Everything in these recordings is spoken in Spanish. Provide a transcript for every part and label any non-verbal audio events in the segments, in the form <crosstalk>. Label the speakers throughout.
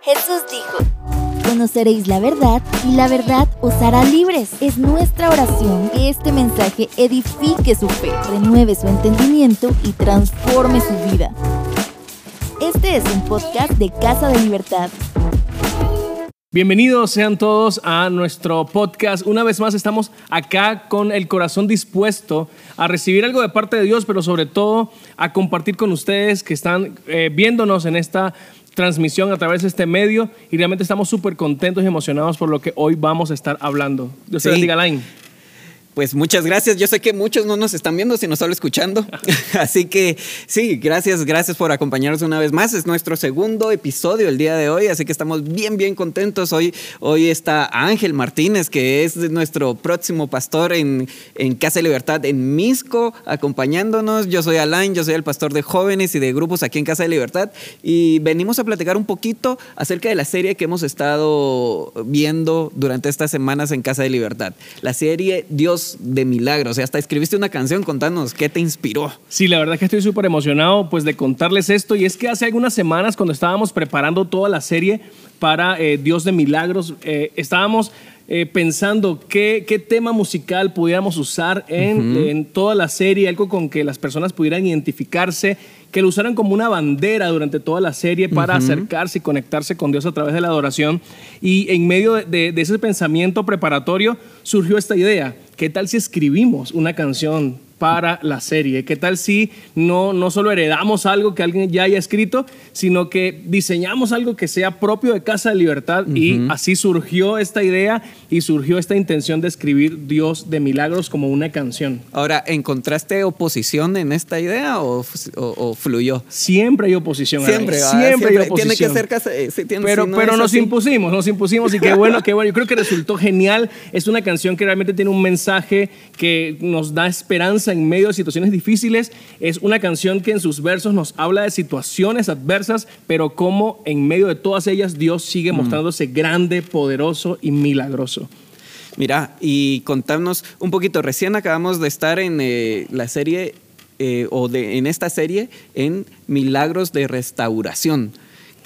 Speaker 1: Jesús dijo, conoceréis la verdad y la verdad os hará libres. Es nuestra oración que este mensaje edifique su fe, renueve su entendimiento y transforme su vida. Este es un podcast de Casa de Libertad.
Speaker 2: Bienvenidos sean todos a nuestro podcast. Una vez más estamos acá con el corazón dispuesto a recibir algo de parte de Dios, pero sobre todo a compartir con ustedes que están eh, viéndonos en esta transmisión a través de este medio y realmente estamos súper contentos y emocionados por lo que hoy vamos a estar hablando. Dios te bendiga.
Speaker 3: Pues muchas gracias. Yo sé que muchos no nos están viendo, sino solo escuchando. <laughs> Así que sí, gracias, gracias por acompañarnos una vez más. Es nuestro segundo episodio el día de hoy, así que estamos bien, bien contentos. Hoy, hoy está Ángel Martínez, que es nuestro próximo pastor en, en Casa de Libertad en Misco, acompañándonos. Yo soy Alain, yo soy el pastor de jóvenes y de grupos aquí en Casa de Libertad. Y venimos a platicar un poquito acerca de la serie que hemos estado viendo durante estas semanas en Casa de Libertad. La serie Dios de Milagros. O sea, hasta escribiste una canción, contanos qué te inspiró.
Speaker 2: Sí, la verdad es que estoy súper emocionado pues de contarles esto y es que hace algunas semanas cuando estábamos preparando toda la serie para eh, Dios de Milagros, eh, estábamos eh, pensando qué, qué tema musical pudiéramos usar en, en toda la serie, algo con que las personas pudieran identificarse, que lo usaran como una bandera durante toda la serie para acercarse y conectarse con Dios a través de la adoración. Y en medio de- de- de ese pensamiento preparatorio surgió esta idea, ¿qué tal si escribimos una canción para la serie? ¿Qué tal si no, no solo heredamos algo que alguien ya haya escrito, sino que diseñamos algo que sea propio de Casa de Libertad? Y así surgió esta idea y surgió esta intención de escribir Dios de Milagros como una canción.
Speaker 3: Ahora, ¿encontraste oposición en esta idea o, o- o fluyó?
Speaker 2: Siempre hay oposición.
Speaker 3: Siempre, ¿va?
Speaker 2: siempre, hay oposición.
Speaker 3: Tiene que ser casa- eh, sí, tiene-
Speaker 2: pero
Speaker 3: si no
Speaker 2: pero nos
Speaker 3: así.
Speaker 2: impusimos, nos impusimos y qué <laughs> bueno, qué bueno. Yo creo que resultó genial. Es una canción que realmente tiene un mensaje que nos da esperanza en medio de situaciones difíciles. Es una canción que en sus versos nos habla de situaciones adversas, pero cómo en medio de todas ellas Dios sigue mostrándose grande, poderoso y milagroso.
Speaker 3: Mira, y contarnos un poquito. Recién acabamos de estar en eh, la serie, eh, o de, en esta serie, en Milagros de Restauración.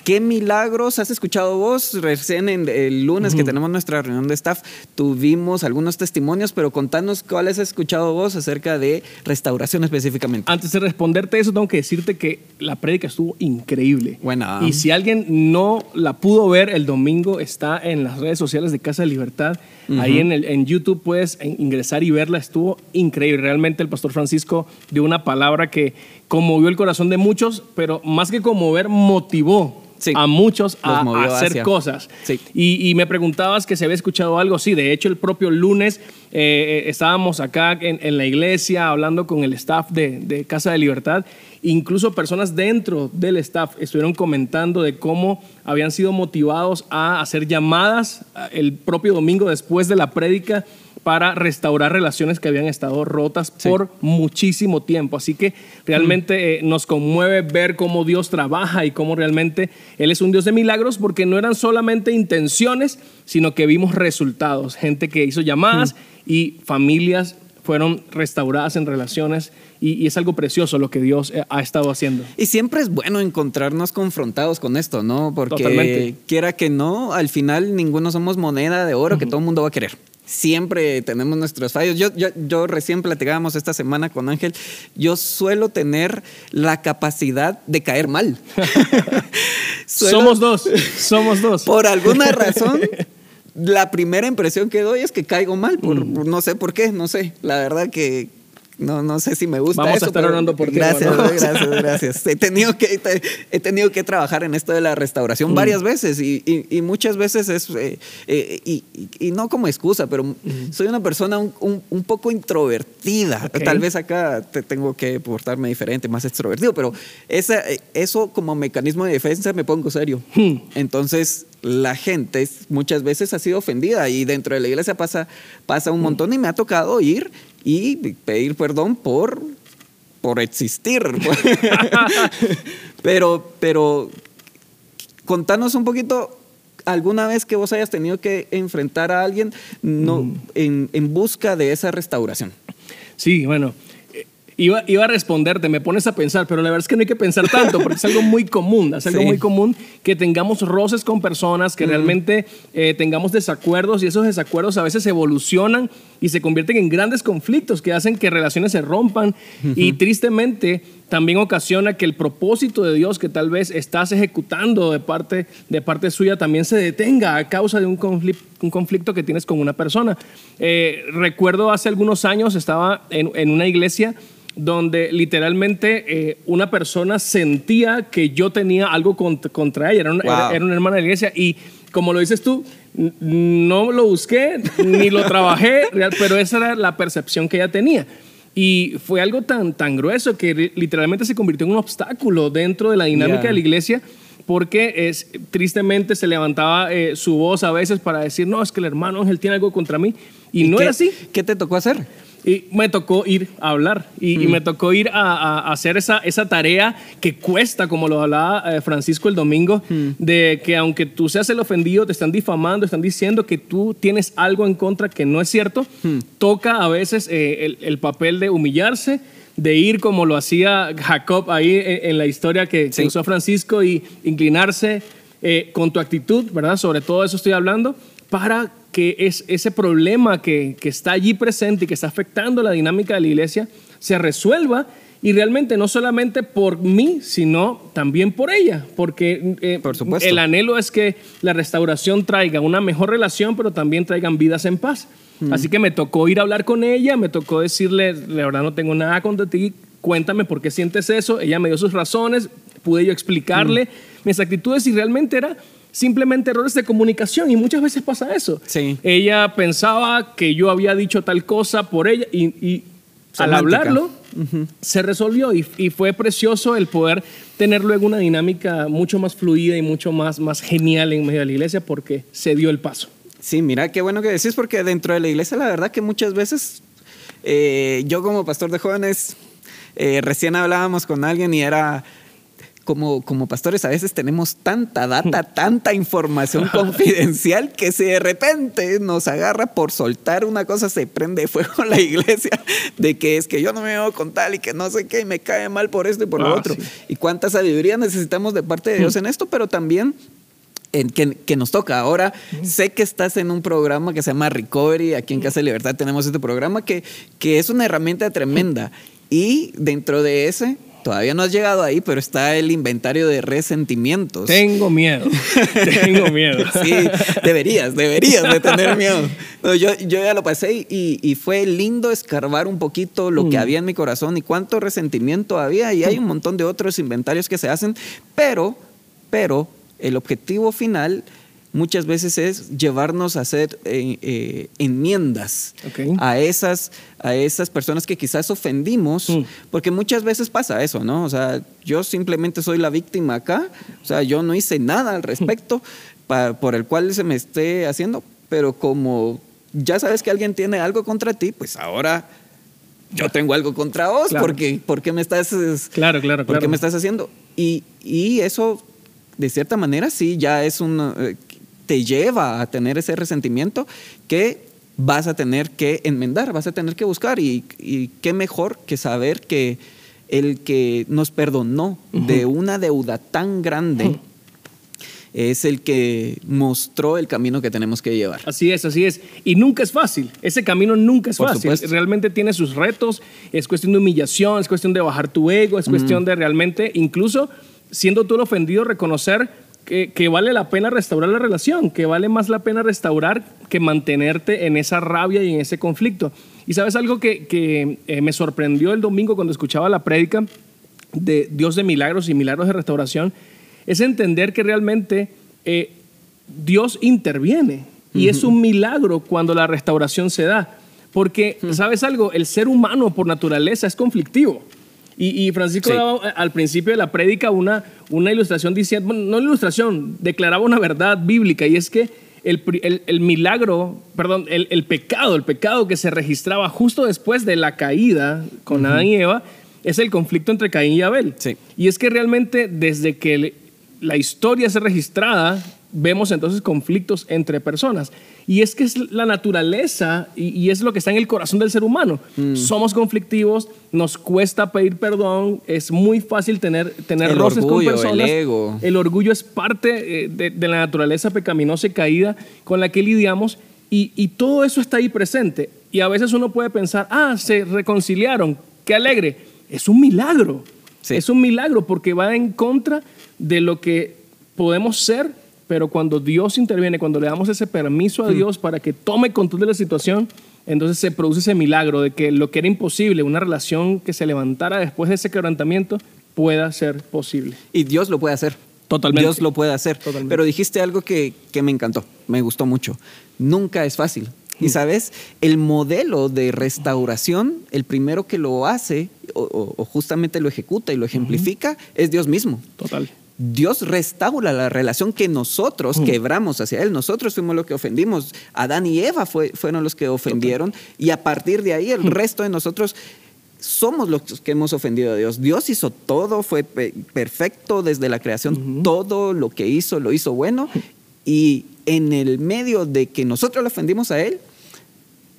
Speaker 3: ¿Qué milagros has escuchado vos? Recién en el lunes que tenemos nuestra reunión de staff tuvimos algunos testimonios, pero contanos cuáles has escuchado vos acerca de restauración específicamente.
Speaker 2: Antes de responderte eso, tengo que decirte que la prédica estuvo increíble.
Speaker 3: Buena.
Speaker 2: Y si alguien no la pudo ver el domingo, está en las redes sociales de Casa de Libertad. Ahí en, el, en YouTube puedes en- ingresar y verla. Estuvo increíble. Realmente el pastor Francisco dio una palabra que conmovió el corazón de muchos, pero más que conmover, motivó
Speaker 3: Sí.
Speaker 2: a muchos a, hacer
Speaker 3: hacia-
Speaker 2: cosas.
Speaker 3: Sí.
Speaker 2: Y, y me preguntabas que se había escuchado algo. Sí, de hecho, el propio lunes eh, eh, estábamos acá en, en la iglesia hablando con el staff de, de Casa de Libertad. Incluso personas dentro del staff estuvieron comentando de cómo habían sido motivados a hacer llamadas el propio domingo después de la prédica para restaurar relaciones que habían estado rotas
Speaker 3: Sí.
Speaker 2: por muchísimo tiempo. Así que realmente eh, nos conmueve ver cómo Dios trabaja y cómo realmente Él es un Dios de milagros porque no eran solamente intenciones, sino que vimos resultados. Gente que hizo llamadas y familias fueron restauradas en relaciones y, y es algo precioso lo que Dios eh, ha estado haciendo.
Speaker 3: Y siempre es bueno encontrarnos confrontados con esto, ¿no? Porque
Speaker 2: Totalmente.
Speaker 3: quiera que no, al final ninguno somos moneda de oro que todo el mundo va a querer. Siempre tenemos nuestros fallos. Yo, yo, yo recién platicábamos esta semana con Ángel. Yo suelo tener la capacidad de caer mal. <laughs> Suelo-
Speaker 2: Somos dos, somos dos.
Speaker 3: Por alguna <laughs> razón, la primera impresión que doy es que caigo mal. Por,
Speaker 2: Mm.
Speaker 3: por- no sé por qué, no sé. La verdad que no, no sé si me gusta
Speaker 2: Vamos a estar orando por ti,
Speaker 3: Gracias, <laughs> gracias, gracias. He tenido que, he tenido que trabajar en esto de la
Speaker 2: Mm.
Speaker 3: restauración varias veces y, y- y muchas veces es, eh, eh, y, no como excusa, pero
Speaker 2: Mm.
Speaker 3: soy una persona un, un- un poco introvertida. Tal vez acá te tengo que portarme diferente, más extrovertido, pero esa, eh, eso como mecanismo de defensa me pongo serio.
Speaker 2: Hmm.
Speaker 3: Entonces, la gente muchas veces ha sido ofendida y dentro de la iglesia pasa, pasa un montón y me ha tocado ir y pedir perdón por, por existir. <laughs> pero, pero contanos un poquito alguna vez que vos hayas tenido que enfrentar a alguien no, en, en busca de esa restauración.
Speaker 2: Sí, bueno, Iba, iba, a responderte, me pones a pensar, pero la verdad es que no hay que pensar tanto, porque es algo muy común, es algo sí. muy común que tengamos roces con personas, que mm. realmente eh, tengamos desacuerdos y esos desacuerdos a veces evolucionan y se convierten en grandes conflictos que hacen que relaciones se rompan uh -huh. y tristemente también ocasiona que el propósito de Dios que tal vez estás ejecutando de parte, de parte suya también se detenga a causa de un conflicto, un conflicto que tienes con una persona. Eh, recuerdo hace algunos años estaba en, en una iglesia donde literalmente eh, una persona sentía que yo tenía algo contra, contra ella, era una, wow. era, era una, hermana de la iglesia y como lo dices tú, no lo busqué ni lo trabajé, <laughs> pero esa era la percepción que ella tenía. Y fue algo tan, tan grueso que literalmente se convirtió en un obstáculo dentro de la dinámica yeah. de la iglesia porque es, tristemente se levantaba eh, su voz a veces para decir, no, es que el hermano Ángel tiene algo contra mí. Y, ¿Y no
Speaker 3: qué,
Speaker 2: era así.
Speaker 3: ¿Qué te tocó hacer?
Speaker 2: Y me tocó ir a hablar y, mm. y me tocó ir a, a, hacer esa, esa tarea que cuesta, como lo hablaba eh, Francisco el domingo, mm. de que aunque tú seas el ofendido, te están difamando, están diciendo que tú tienes algo en contra que no es cierto, mm. toca a veces eh, el, el, papel de humillarse, de ir como lo hacía Jacob ahí en, en la historia que, sí. que, usó Francisco y inclinarse eh, con tu actitud, ¿verdad? Sobre todo eso estoy hablando, para que es ese problema que, que, está allí presente y que está afectando la dinámica de la iglesia se resuelva y realmente no solamente por mí, sino también por ella, porque
Speaker 3: eh, por
Speaker 2: el anhelo es que la restauración traiga una mejor relación, pero también traigan vidas en paz. Mm. Así que me tocó ir a hablar con ella, me tocó decirle, la verdad no tengo nada contra ti, cuéntame por qué sientes eso. Ella me dio sus razones, pude yo explicarle mm. mis actitudes y realmente era simplemente errores de comunicación y muchas veces pasa eso.
Speaker 3: Sí.
Speaker 2: Ella pensaba que yo había dicho tal cosa por ella y, y al hablarlo uh -huh. se resolvió y, y, fue precioso el poder tener luego una dinámica mucho más fluida y mucho más, más genial en medio de la iglesia porque se dio el paso.
Speaker 3: Sí, mira, qué bueno que decís porque dentro de la iglesia la verdad que muchas veces eh, yo como pastor de jóvenes eh, recién hablábamos con alguien y era como, como pastores a veces tenemos tanta data, <laughs> tanta información <laughs> confidencial que si de repente nos agarra por soltar una cosa, se prende fuego <laughs> la iglesia de que es que yo no me veo con tal y que no sé qué y me cae mal por esto y por ah, lo otro. Sí. Y cuánta sabiduría necesitamos de parte de Dios en esto, pero también en, que, que, nos toca. Ahora, mm. sé que estás en un programa que se llama Recovery. Aquí en Casa de Libertad tenemos este programa que, que es una herramienta tremenda. Y dentro de ese Todavía no has llegado ahí, pero está el inventario de resentimientos.
Speaker 2: Tengo miedo. Tengo miedo. <laughs>
Speaker 3: sí, deberías, deberías de tener miedo. No, yo, yo ya lo pasé y, y, fue lindo escarbar un poquito lo mm. que había en mi corazón y cuánto resentimiento había. Y hay un montón de otros inventarios que se hacen, pero, pero el objetivo final muchas veces es llevarnos a hacer eh, eh, enmiendas okay. a, esas, a esas personas que quizás ofendimos, mm. porque muchas veces pasa eso, ¿no? O sea, yo simplemente soy la víctima acá, o sea, yo no hice nada al respecto mm. <laughs> pa, por el cual se me esté haciendo, pero como ya sabes que alguien tiene algo contra ti, pues ahora yo tengo algo contra vos, claro. porque, porque me estás...
Speaker 2: Claro, claro,
Speaker 3: porque
Speaker 2: claro.
Speaker 3: me estás haciendo. Y, y eso de cierta manera sí ya es un eh, te lleva a tener ese resentimiento que vas a tener que enmendar, vas a tener que buscar y, y qué mejor que saber que el que nos perdonó uh -huh. de una deuda tan grande uh -huh. es el que mostró el camino que tenemos que llevar.
Speaker 2: Así es, así es. Y nunca es fácil. Ese camino nunca es Por fácil. Supuesto. Realmente tiene sus retos. Es cuestión de humillación, es cuestión de bajar tu ego, es cuestión uh -huh. de realmente, incluso siendo tú el ofendido, reconocer que, que, vale la pena restaurar la relación, que vale más la pena restaurar que mantenerte en esa rabia y en ese conflicto. Y sabes algo que, que eh, me sorprendió el domingo cuando escuchaba la prédica de Dios de milagros y milagros de restauración, es entender que realmente eh, Dios interviene y uh -huh. es un milagro cuando la restauración se da. Porque, uh -huh. ¿sabes algo? El ser humano por naturaleza es conflictivo. Y, y Francisco sí. daba al principio de la prédica una, una ilustración diciendo, bueno, no ilustración, declaraba una verdad bíblica y es que el, el, el milagro, perdón, el, el, pecado, el pecado que se registraba justo después de la caída con uh -huh. Adán y Eva, es el conflicto entre Caín y Abel.
Speaker 3: Sí.
Speaker 2: Y es que realmente desde que la historia es registrada, vemos entonces conflictos entre personas. Y es que es la naturaleza y, es lo que está en el corazón del ser humano. Mm. Somos conflictivos, nos cuesta pedir perdón, es muy fácil tener, tener
Speaker 3: el
Speaker 2: roces
Speaker 3: orgullo,
Speaker 2: con personas.
Speaker 3: El ego.
Speaker 2: El orgullo es parte eh, de, la naturaleza pecaminosa y caída con la que lidiamos y, y todo eso está ahí presente. Y a veces uno puede pensar, ah, se reconciliaron, qué alegre. Es un milagro. Es un milagro porque va en contra de lo que podemos ser pero cuando Dios interviene, cuando le damos ese permiso a hmm. Dios para que tome control de la situación, entonces se produce ese milagro de que lo que era imposible, una relación que se levantara después de ese quebrantamiento, pueda ser posible.
Speaker 3: Y Dios lo puede hacer.
Speaker 2: Totalmente.
Speaker 3: Dios lo puede hacer. Pero dijiste algo que, me encantó, me gustó mucho. Nunca es fácil. Y hmm. sabes, el modelo de restauración, el primero que lo hace o, justamente lo ejecuta y lo ejemplifica, es Dios mismo.
Speaker 2: Total.
Speaker 3: Dios restaura la relación que nosotros mm. quebramos hacia Él. Nosotros fuimos los que ofendimos. Adán y Eva fueron los que ofendieron. Y a partir de ahí el mm. resto de nosotros somos los que hemos ofendido a Dios. Dios hizo todo, fue perfecto desde la creación. Todo lo que hizo lo hizo bueno. Y en el medio de que nosotros lo ofendimos a Él,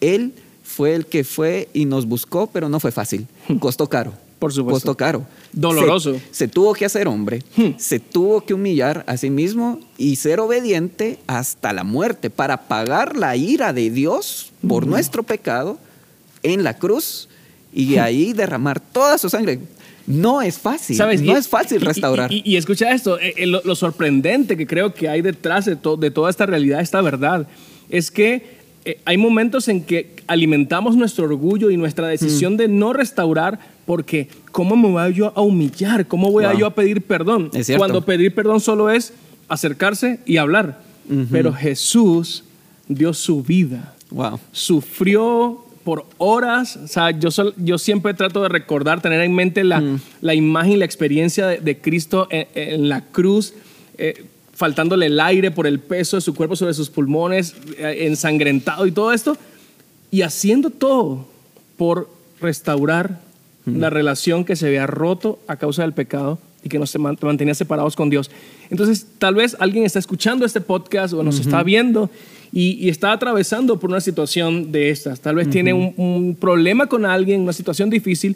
Speaker 3: Él fue el que fue y nos buscó, pero no fue fácil. Mm. Costó caro.
Speaker 2: Por supuesto.
Speaker 3: Costó caro.
Speaker 2: Doloroso.
Speaker 3: Se, tuvo que hacer hombre, hmm. se tuvo que humillar a sí mismo y ser obediente hasta la muerte para pagar la ira de Dios por hmm. nuestro pecado en la cruz y hmm. ahí derramar toda su sangre. No es fácil, ¿Sabes? no es fácil restaurar.
Speaker 2: Y, escucha esto, eh, eh, lo, sorprendente que creo que hay detrás de, de toda esta realidad, esta verdad, es que eh, hay momentos en que alimentamos nuestro orgullo y nuestra decisión de no restaurar porque ¿cómo me voy yo a humillar? ¿Cómo voy yo a pedir perdón? Cuando pedir perdón solo es acercarse y hablar. Pero Jesús dio su vida.
Speaker 3: Wow.
Speaker 2: Sufrió por horas. O sea, yo, yo siempre trato de recordar, tener en mente la, mm. la imagen, la experiencia de, Cristo en, la cruz. Eh, faltándole el aire por el peso de su cuerpo sobre sus pulmones, eh, ensangrentado y todo esto, y haciendo todo por restaurar la relación que se había roto a causa del pecado y que nos mantenía separados con Dios. Entonces, tal vez alguien está escuchando este podcast o nos está viendo y, está atravesando por una situación de estas. Tal vez tiene un, problema con alguien, una situación difícil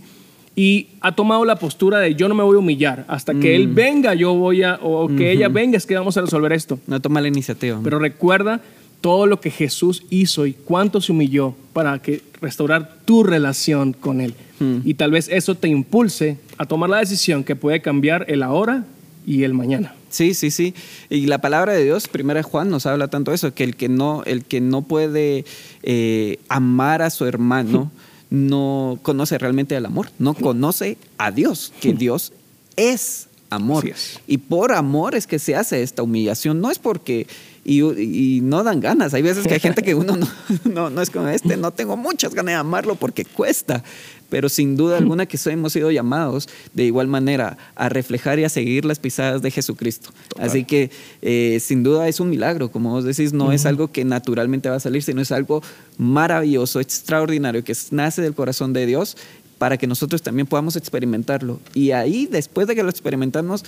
Speaker 2: y ha tomado la postura de yo no me voy a humillar. Hasta que él mm. venga, yo voy a, o que ella venga, es que vamos a resolver esto.
Speaker 3: No toma la iniciativa.
Speaker 2: Pero recuerda todo lo que Jesús hizo y cuánto se humilló para que restaurar tu relación con Él. Mm. Y tal vez eso te impulse a tomar la decisión que puede cambiar el ahora y el mañana.
Speaker 3: Sí, sí, sí. Y la palabra de Dios, primera Juan, nos habla tanto de eso, que el que no, el que no puede eh, amar a su hermano <laughs> no conoce realmente el amor, no conoce a Dios, que <laughs> Dios es amor. Y por amor es que se hace esta humillación, no es porque y, no dan ganas. Hay veces que hay gente que uno no, <laughs> no, no, es como este, no tengo muchas ganas de amarlo porque cuesta. Pero sin duda alguna que hemos sido llamados de igual manera a reflejar y a seguir las pisadas de Jesucristo. Así que eh, sin duda es un milagro, como vos decís, no es algo que naturalmente va a salir, sino es algo maravilloso, extraordinario, que nace del corazón de Dios para que nosotros también podamos experimentarlo. Y ahí, después de que lo experimentamos,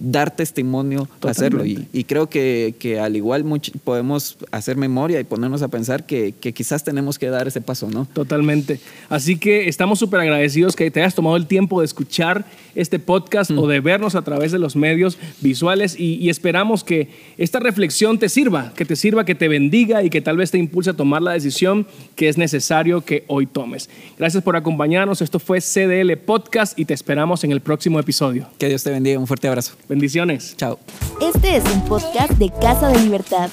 Speaker 3: dar testimonio, hacerlo. Y, creo que, que, al igual podemos hacer memoria y ponernos a pensar que, que, quizás tenemos que dar ese paso, ¿no?
Speaker 2: Totalmente. Así que estamos súper agradecidos que te hayas tomado el tiempo de escuchar este podcast o de vernos a través de los medios visuales y, y, esperamos que esta reflexión te sirva, que te sirva, que te bendiga y que tal vez te impulse a tomar la decisión que es necesario que hoy tomes. Gracias por acompañarnos. Esto fue CDL Podcast y te esperamos en el próximo episodio.
Speaker 3: Que Dios te bendiga. Un fuerte abrazo.
Speaker 2: Bendiciones.
Speaker 3: Chao.
Speaker 1: Este es un podcast de Casa de Libertad.